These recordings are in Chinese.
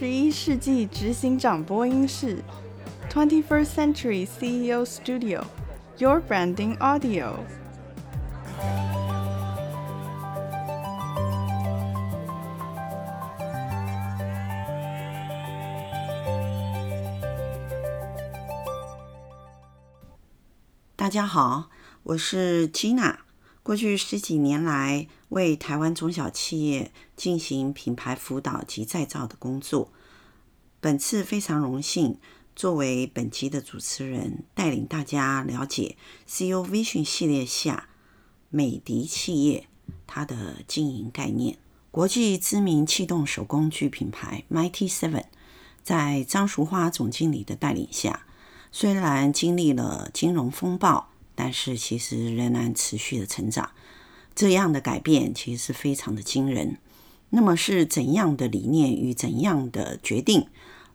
十一世纪执行长播音室，Twenty First Century CEO Studio，Your Branding Audio。大家好，我是 Tina。过去十几年来，为台湾中小企业进行品牌辅导及再造的工作。本次非常荣幸，作为本集的主持人，带领大家了解 CO Vision 系列下美的企业它的经营概念。国际知名气动手工具品牌 Mighty Seven，在张淑花总经理的带领下，虽然经历了金融风暴。但是其实仍然持续的成长，这样的改变其实是非常的惊人。那么是怎样的理念与怎样的决定，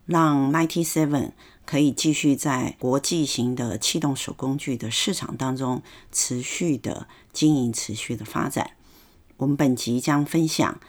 让 Mighty Seven 可以继续在国际型的气动手工具的市场当中持续的经营、持续的发展？我们本集将分享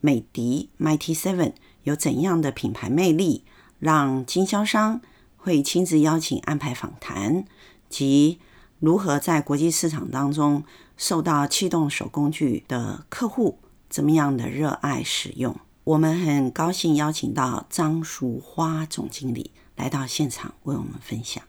美的 Mighty Seven 有怎样的品牌魅力，让经销商会亲自邀请安排访谈及。如何在国际市场当中受到气动手工具的客户怎么样的热爱使用？我们很高兴邀请到张淑花总经理来到现场为我们分享。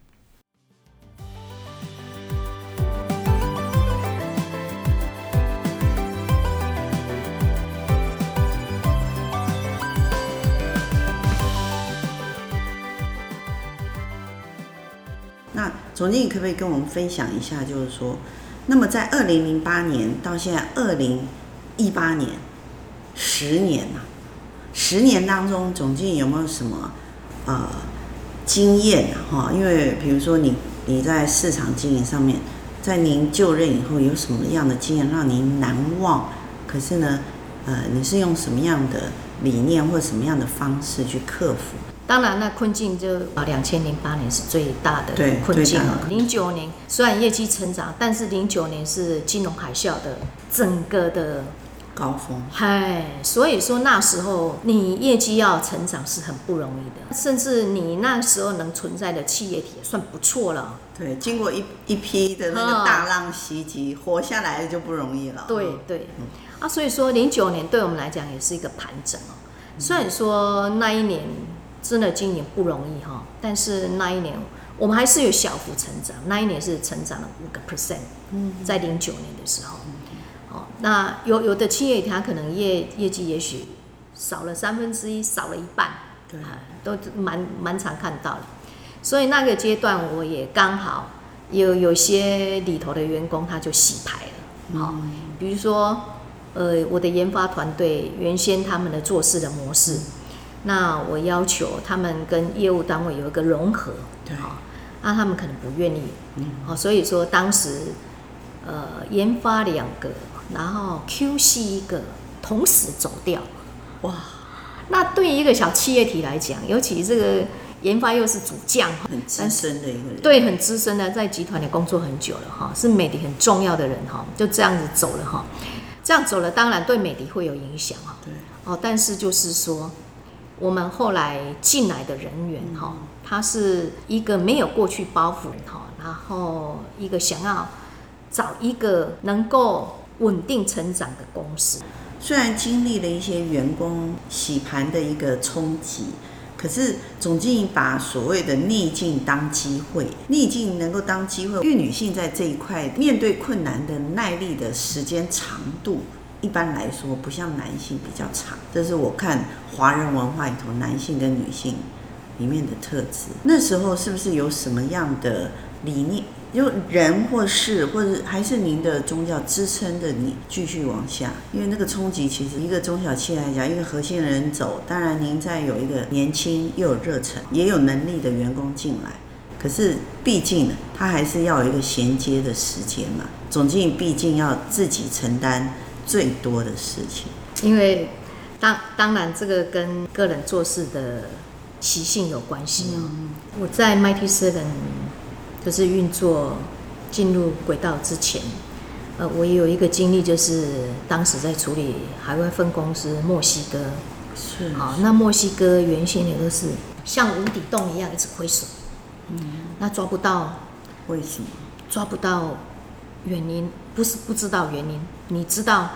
总经理可不可以跟我们分享一下，就是说，那么在二零零八年到现在二零一八年，十年呐，十年当中，总经理有没有什么呃经验哈？因为比如说你你在市场经营上面，在您就任以后有什么样的经验让您难忘？可是呢，呃，你是用什么样的理念或什么样的方式去克服？当然，那困境就啊，两千零八年是最大的困境了。零九年虽然业绩成长，但是零九年是金融海啸的整个的高峰。嗨，所以说那时候你业绩要成长是很不容易的，甚至你那时候能存在的企业体也算不错了。对，经过一一批的那个大浪袭击，活下来就不容易了。对对，啊，所以说零九年对我们来讲也是一个盘整哦。虽然说那一年。真的经营不容易哈，但是那一年我们还是有小幅成长，那一年是成长了五个 percent，在零九年的时候，哦，那有有的企业它可能业业绩也许少了三分之一，少了一半，对，都蛮蛮常看到的，所以那个阶段我也刚好有有些里头的员工他就洗牌了，好，比如说呃我的研发团队原先他们的做事的模式。那我要求他们跟业务单位有一个融合，对，好，那他们可能不愿意，嗯，好，所以说当时，呃，研发两个，然后 QC 一个，同时走掉，哇，那对于一个小企业体来讲，尤其这个研发又是主将，很资深的一个人，对，很资深的，在集团里工作很久了哈，是美的很重要的人哈，就这样子走了哈，这样走了，当然对美的会有影响哈，对，哦，但是就是说。我们后来进来的人员哈，他是一个没有过去包袱哈，然后一个想要找一个能够稳定成长的公司。虽然经历了一些员工洗盘的一个冲击，可是总经理把所谓的逆境当机会，逆境能够当机会，因为女性在这一块面对困难的耐力的时间长度。一般来说，不像男性比较长，这是我看华人文化里头男性跟女性里面的特质。那时候是不是有什么样的理念，就人或事，或者还是您的宗教支撑着你继续往下？因为那个冲击，其实一个中小企业来讲，一个核心的人走，当然您在有一个年轻又有热忱、也有能力的员工进来，可是毕竟，他还是要有一个衔接的时间嘛。总经理毕竟要自己承担。最多的事情，因为当当然这个跟个人做事的习性有关系哦。嗯、我在 Mighty Seven 就是运作进入轨道之前，呃，我也有一个经历，就是当时在处理海外分公司墨西哥。是，好，那墨西哥原先也都是像无底洞一样一直亏损，嗯，那抓不到，为什么？抓不到原因，不是不知道原因，你知道，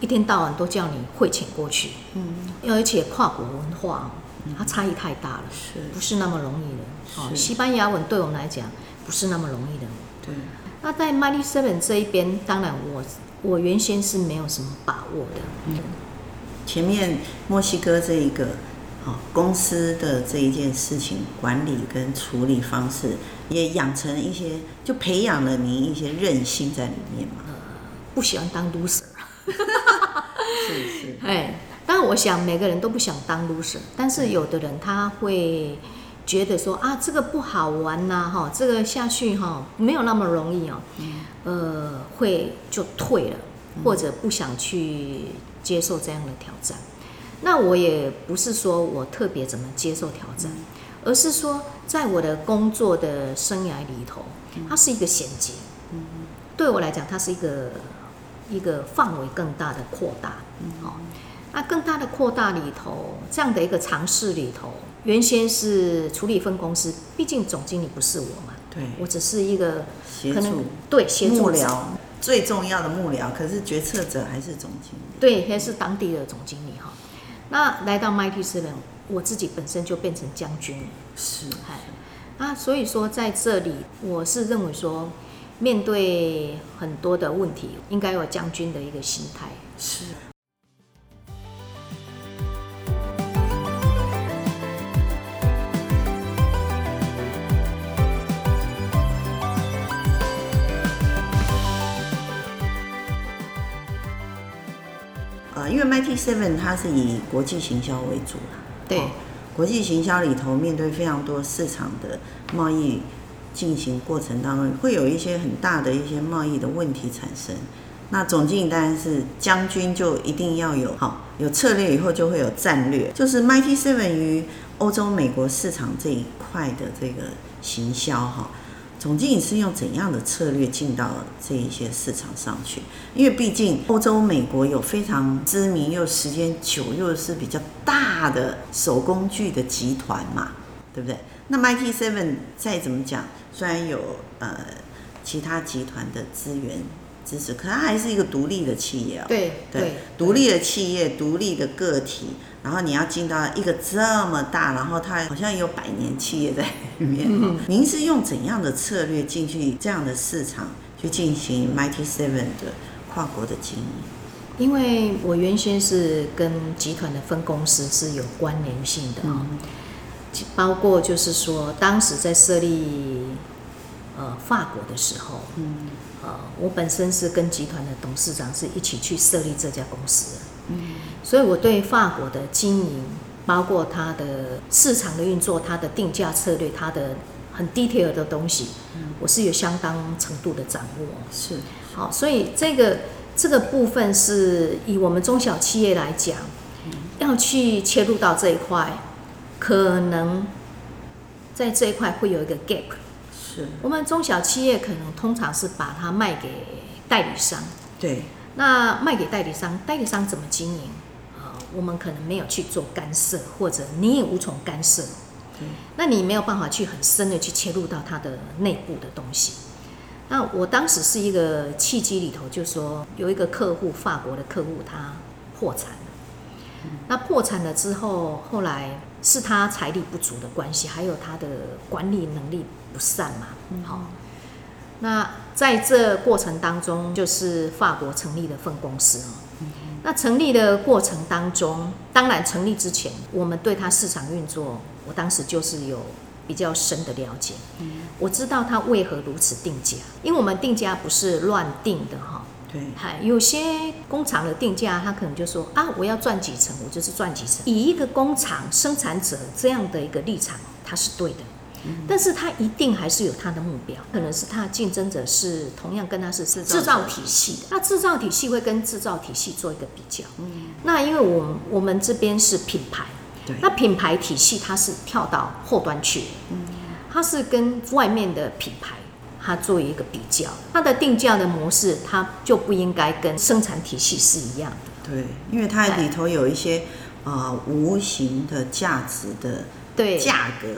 一天到晚都叫你汇钱过去，嗯，而且跨国文化，它差异太大了，是，不是那么容易的。哦，西班牙文对我们来讲不是那么容易的。对。那在 Mighty Seven 这一边，当然我我原先是没有什么把握的。嗯。前面墨西哥这一个，公司的这一件事情管理跟处理方式，也养成一些，就培养了你一些韧性在里面嘛。呃，不喜欢当 loser。是是。哎，当然我想每个人都不想当 loser，但是有的人他会。觉得说啊，这个不好玩呐，哈，这个下去哈没有那么容易哦，呃，会就退了，或者不想去接受这样的挑战。那我也不是说我特别怎么接受挑战，而是说在我的工作的生涯里头，它是一个衔接。对我来讲，它是一个一个范围更大的扩大。好，那更大的扩大里头，这样的一个尝试里头。原先是处理分公司，毕竟总经理不是我嘛，对，我只是一个协助，对，协助幕僚，最重要的幕僚，可是决策者还是总经理，对，还是当地的总经理哈。那来到 Mighty Seven，我自己本身就变成将军，是，哎，啊，所以说在这里，我是认为说，面对很多的问题，应该有将军的一个心态，是。因为 Mighty Seven 它是以国际行销为主，对，哦，国际行销里头面对非常多市场的贸易进行过程当中，会有一些很大的一些贸易的问题产生。那总经理当然是将军，就一定要有好，有策略，以后就会有战略。就是 Mighty Seven 于欧洲、美国市场这一块的这个行销哈。总经理是用怎样的策略进到这一些市场上去？因为毕竟欧洲、美国有非常知名又时间久又是比较大的手工具的集团嘛，对不对？那 Mighty Seven 再怎么讲，虽然有呃其他集团的资源支持，可它还是一个独立的企业哦。对对，独立的企业，独立的个体。然后你要进到一个这么大，然后它好像有百年企业在里面。嗯、您是用怎样的策略进去这样的市场去进行 Mighty Seven 的跨国的经营？因为我原先是跟集团的分公司是有关联性的啊，嗯、包括就是说当时在设立呃法国的时候，嗯，呃，我本身是跟集团的董事长是一起去设立这家公司的。所以我对法国的经营，包括它的市场的运作、它的定价策略、它的很 detail 的东西，我是有相当程度的掌握。是，好，所以这个这个部分是以我们中小企业来讲，要去切入到这一块，可能在这一块会有一个 gap。是，我们中小企业可能通常是把它卖给代理商。对。那卖给代理商，代理商怎么经营？呃，我们可能没有去做干涉，或者你也无从干涉。对，那你没有办法去很深的去切入到它的内部的东西。那我当时是一个契机里头，就说有一个客户，法国的客户，他破产了。嗯。那破产了之后，后来是他财力不足的关系，还有他的管理能力不善嘛。嗯。好。那在这过程当中，就是法国成立的分公司哦。那成立的过程当中，当然成立之前，我们对它市场运作，我当时就是有比较深的了解。我知道它为何如此定价，因为我们定价不是乱定的哈。对，有些工厂的定价，他可能就说啊，我要赚几成，我就是赚几成。以一个工厂生产者这样的一个立场，他是对的。但是他一定还是有他的目标，可能是他的竞争者是同样跟他是制造体系的，那制造体系会跟制造体系做一个比较。嗯，那因为我们我们这边是品牌，对，那品牌体系它是跳到后端去，嗯，它是跟外面的品牌它做一个比较，它的定价的模式它就不应该跟生产体系是一样的。对，因为它里头有一些啊、呃、无形的价值的价格。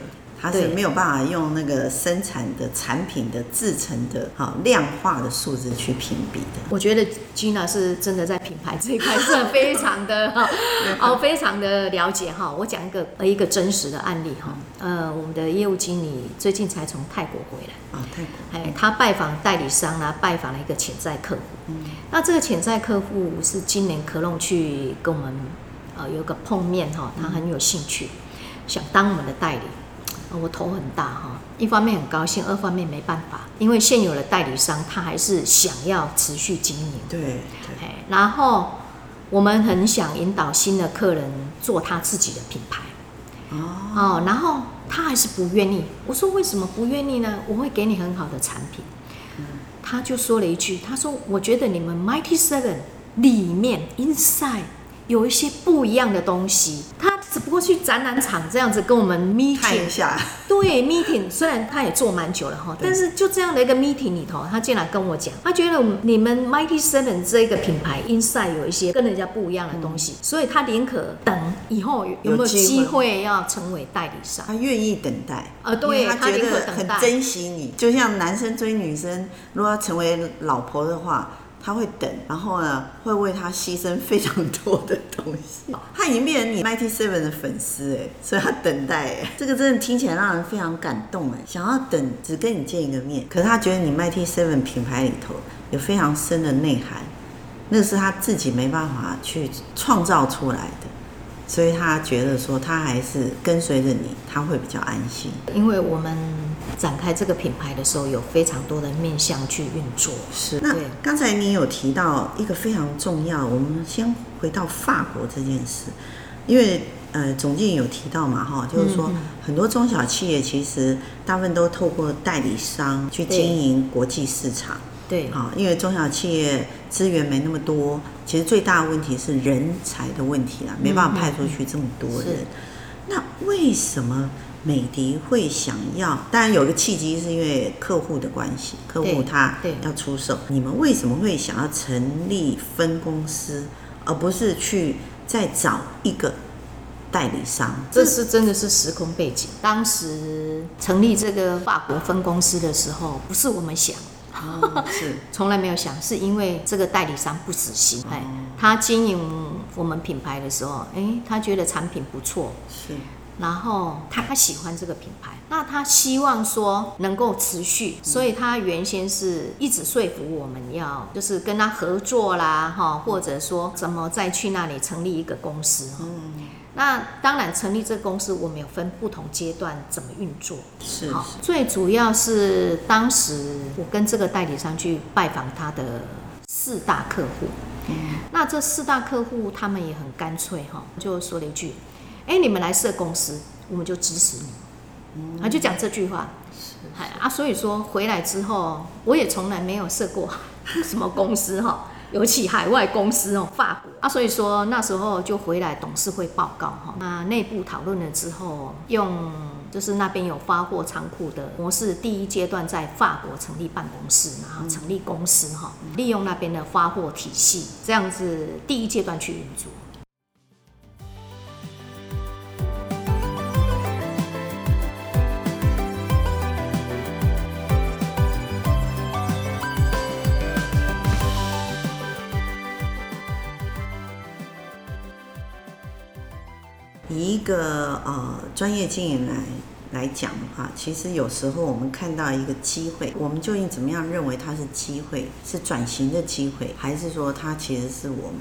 它是没有办法用那个生产的产品的制成的哈量化的数字去评比的。我觉得 Gina 是真的在品牌这一块是非常的 哈哦，非常的了解哈。我讲一个呃一个真实的案例哈，呃，我们的业务经理最近才从泰国回来啊，泰国，哎，他拜访代理商啊，拜访了一个潜在客户。嗯，那这个潜在客户是今年科隆去跟我们呃有个碰面哈，他很有兴趣，想当我们的代理。我头很大哈，一方面很高兴，二方面没办法，因为现有的代理商他还是想要持续经营。对，对。然后我们很想引导新的客人做他自己的品牌。哦。然后他还是不愿意。我说为什么不愿意呢？我会给你很好的产品。嗯。他就说了一句：“他说我觉得你们 Mighty Seven 里面 Inside 有一些不一样的东西。”他。只不过去展览场这样子跟我们 meeting 一下，对 meeting，虽然他也做蛮久了哈，但是就这样的一个 meeting 里头，他竟然跟我讲，他觉得你们 Mighty Seven 这个品牌 inside 有一些跟人家不一样的东西，嗯、所以他宁可等以后有没有机会要成为代理商，他愿意等待，呃，对，他觉得很珍惜你，就像男生追女生，如果要成为老婆的话。他会等，然后呢，会为他牺牲非常多的东西。他已经变成你 Mighty Seven 的粉丝哎，所以他等待哎，这个真的听起来让人非常感动哎。想要等，只跟你见一个面，可是他觉得你 Mighty Seven 品牌里头有非常深的内涵，那是他自己没办法去创造出来的，所以他觉得说他还是跟随着你，他会比较安心，因为我们。展开这个品牌的时候，有非常多的面向去运作。是，那刚才你有提到一个非常重要，我们先回到法国这件事，因为呃，总经理有提到嘛，哈，就是说很多中小企业其实大部分都透过代理商去经营国际市场。对，好，因为中小企业资源没那么多，其实最大的问题是人才的问题啦，没办法派出去这么多人。那为什么？美的会想要，当然有个契机，是因为客户的关系，客户他要出售。你们为什么会想要成立分公司，而不是去再找一个代理商？这是真的是时空背景。当时成立这个法国分公司的时候，不是我们想，哦、是 从来没有想，是因为这个代理商不死心，哎、哦，他经营我们品牌的时候，哎，他觉得产品不错，是。然后他他喜欢这个品牌，那他希望说能够持续，所以他原先是一直说服我们要就是跟他合作啦，哈，或者说怎么再去那里成立一个公司哈。嗯。那当然成立这个公司，我们有分不同阶段怎么运作。是。好，最主要是当时我跟这个代理商去拜访他的四大客户。嗯。那这四大客户他们也很干脆哈，就说了一句。哎，你们来设公司，我们就支持你。嗯，啊，就讲这句话。是，是啊，所以说回来之后，我也从来没有设过 什么公司哈，尤其海外公司哦，法国啊，所以说那时候就回来董事会报告哈，那内部讨论了之后，用就是那边有发货仓库的模式，第一阶段在法国成立办公室，然后成立公司哈，利用那边的发货体系，这样子第一阶段去运作。以一个呃专业经营来来讲的话，其实有时候我们看到一个机会，我们究竟怎么样认为它是机会，是转型的机会，还是说它其实是我们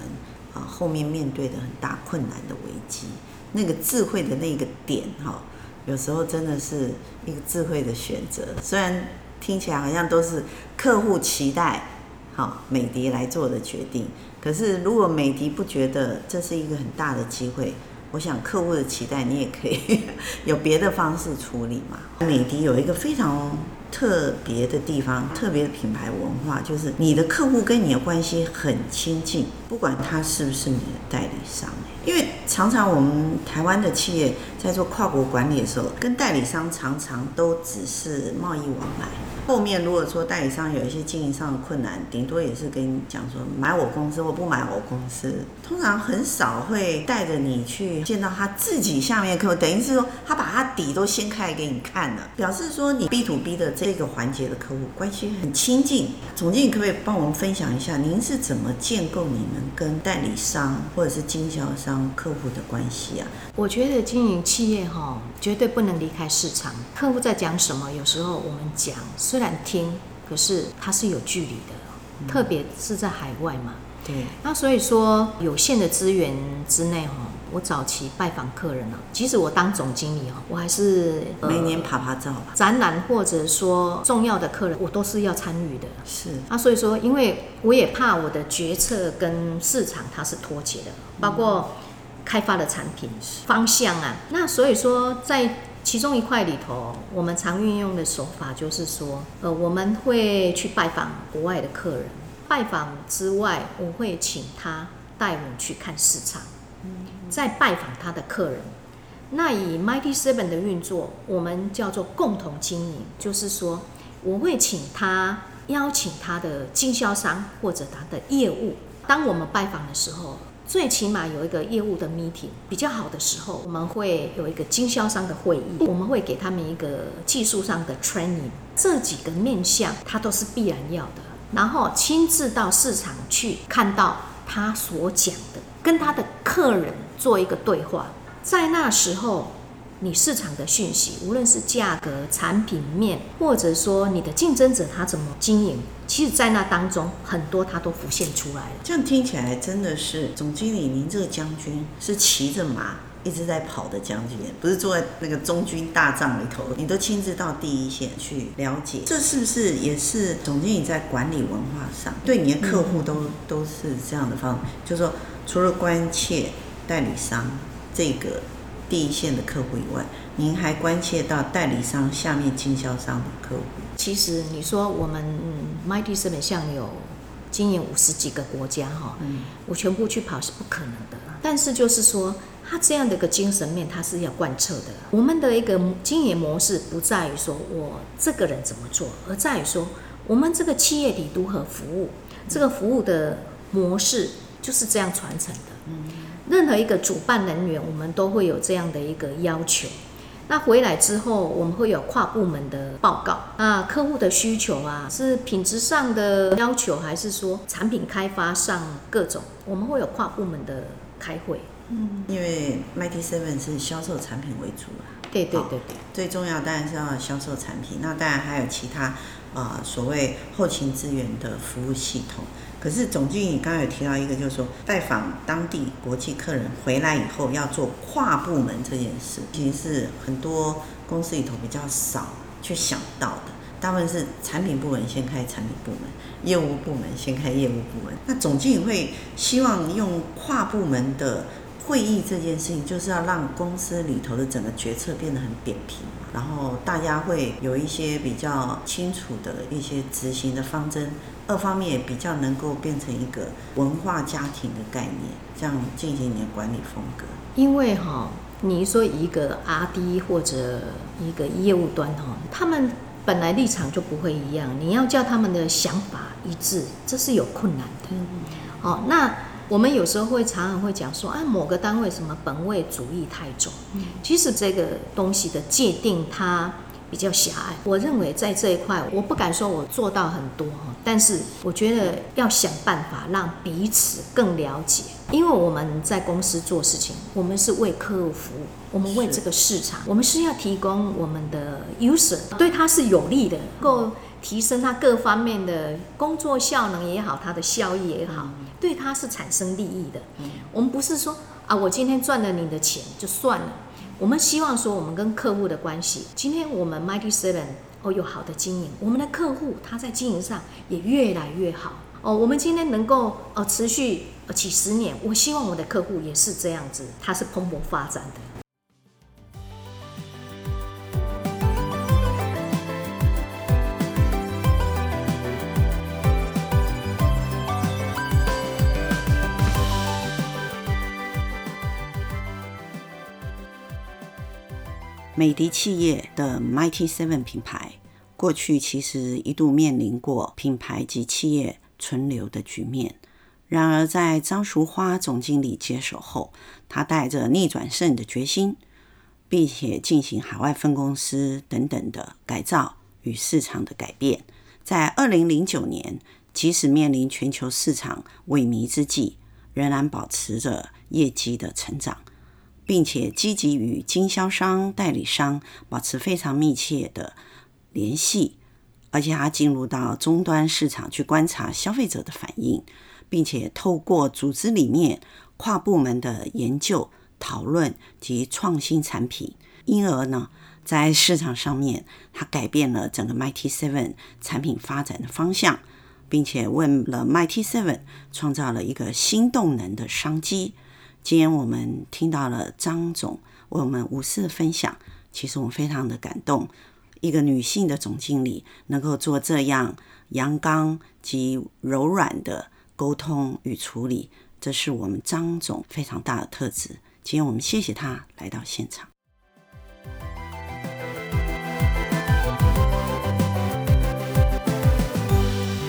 啊、后面面对的很大困难的危机？那个智慧的那个点哈，有时候真的是一个智慧的选择。虽然听起来好像都是客户期待好美的来做的决定，可是如果美的不觉得这是一个很大的机会。我想客户的期待，你也可以 有别的方式处理嘛。美的有一个非常特别的地方，特别的品牌文化，就是你的客户跟你的关系很亲近，不管他是不是你的代理商。因为常常我们台湾的企业在做跨国管理的时候，跟代理商常常都只是贸易往来。后面如果说代理商有一些经营上的困难，顶多也是跟你讲说买我公司或不买我公司，通常很少会带着你去见到他自己下面客户，等于是说他把他底都掀开给你看了，表示说你 B to B 的这个环节的客户关系很亲近。总经理可不可以帮我们分享一下，您是怎么建构你们跟代理商或者是经销商客户的关系啊？我觉得经营企业哈，绝对不能离开市场。客户在讲什么，有时候我们讲虽然听，可是它是有距离的，嗯、特别是在海外嘛。对。那所以说，有限的资源之内哈，我早期拜访客人呢，即使我当总经理哦，我还是、呃、每年爬爬照吧。展览或者说重要的客人，我都是要参与的。是。那所以说，因为我也怕我的决策跟市场它是脱节的，包括。开发的产品方向啊，那所以说在其中一块里头，我们常运用的手法就是说，呃，我们会去拜访国外的客人，拜访之外，我会请他带我去看市场，再拜访他的客人。那以 Mighty Seven 的运作，我们叫做共同经营，就是说，我会请他邀请他的经销商或者他的业务，当我们拜访的时候。最起码有一个业务的 meeting 比较好的时候，我们会有一个经销商的会议，我们会给他们一个技术上的 training，这几个面向他都是必然要的。然后亲自到市场去看到他所讲的，跟他的客人做一个对话，在那时候。你市场的讯息，无论是价格、产品面，或者说你的竞争者他怎么经营，其实，在那当中很多他都浮现出来了。这样听起来真的是总经理，您这个将军是骑着马一直在跑的将军，不是坐在那个中军大帐里头，你都亲自到第一线去了解，这是不是也是总经理在管理文化上对你的客户都、都是这样的方？就是说，除了关切代理商这个。第一线的客户以外，您还关切到代理商下面经销商的客户。其实你说我们 Mighty Seven 像有经营五十几个国家哈，嗯，我全部去跑是不可能的。但是就是说，他这样的一个精神面，他是要贯彻的。我们的一个经营模式不在于说我这个人怎么做，而在于说我们这个企业里如何服务，这个服务的模式就是这样传承的。嗯。任何一个主办人员，我们都会有这样的一个要求。那回来之后，我们会有跨部门的报告。那客户的需求啊，是品质上的要求，还是说产品开发上各种？我们会有跨部门的开会。嗯，因为 Mighty Seven 是销售产品为主啊。对对对对。最重要当然是要销售产品，那当然还有其他啊、呃、所谓后勤资源的服务系统。可是总经理刚刚有提到一个，就是说拜访当地国际客人回来以后要做跨部门这件事，其实是很多公司里头比较少去想到的。大部分是产品部门先开产品部门，业务部门先开业务部门。那总经理会希望用跨部门的会议这件事情，就是要让公司里头的整个决策变得很扁平，然后大家会有一些比较清楚的一些执行的方针。各方面也比较能够变成一个文化家庭的概念，这样进行你的管理风格。因为哈，你说一个 RD 或者一个业务端哈，他们本来立场就不会一样，你要叫他们的想法一致，这是有困难的。哦，那我们有时候会常常会讲说，啊，某个单位什么本位主义太重，其实这个东西的界定它。比较狭隘，我认为在这一块，我不敢说我做到很多哈，但是我觉得要想办法让彼此更了解，因为我们在公司做事情，我们是为客户服务，我们为这个市场，我们是要提供我们的 user 对他是有利的，能够提升他各方面的工作效能也好，他的效益也好，对他是产生利益的。我们不是说啊，我今天赚了你的钱就算了。我们希望说，我们跟客户的关系，今天我们 Mighty Seven 哦有好的经营，我们的客户他在经营上也越来越好哦。我们今天能够呃持续呃几十年，我希望我的客户也是这样子，他是蓬勃发展的。美的企业的 Mighty Seven 品牌过去其实一度面临过品牌及企业存留的局面。然而，在张淑花总经理接手后，他带着逆转胜的决心，并且进行海外分公司等等的改造与市场的改变。在二零零九年，即使面临全球市场萎靡之际，仍然保持着业绩的成长，并且积极与经销商、代理商保持非常密切的联系，而且他进入到终端市场去观察消费者的反应。并且透过组织里面跨部门的研究、讨论及创新产品，因而呢，在市场上面，它改变了整个 Mighty Seven 产品发展的方向，并且为了 Mighty Seven 创造了一个新动能的商机。今天我们听到了张总为我们无私的分享，其实我们非常的感动。一个女性的总经理能够做这样阳刚及柔软的。沟通与处理，这是我们张总非常大的特质。今天我们谢谢他来到现场。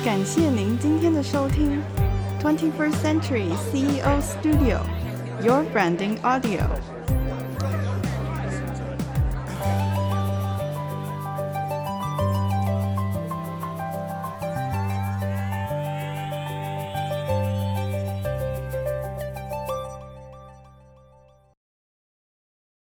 感谢您今天的收听，Twenty First Century CEO Studio，Your Branding Audio。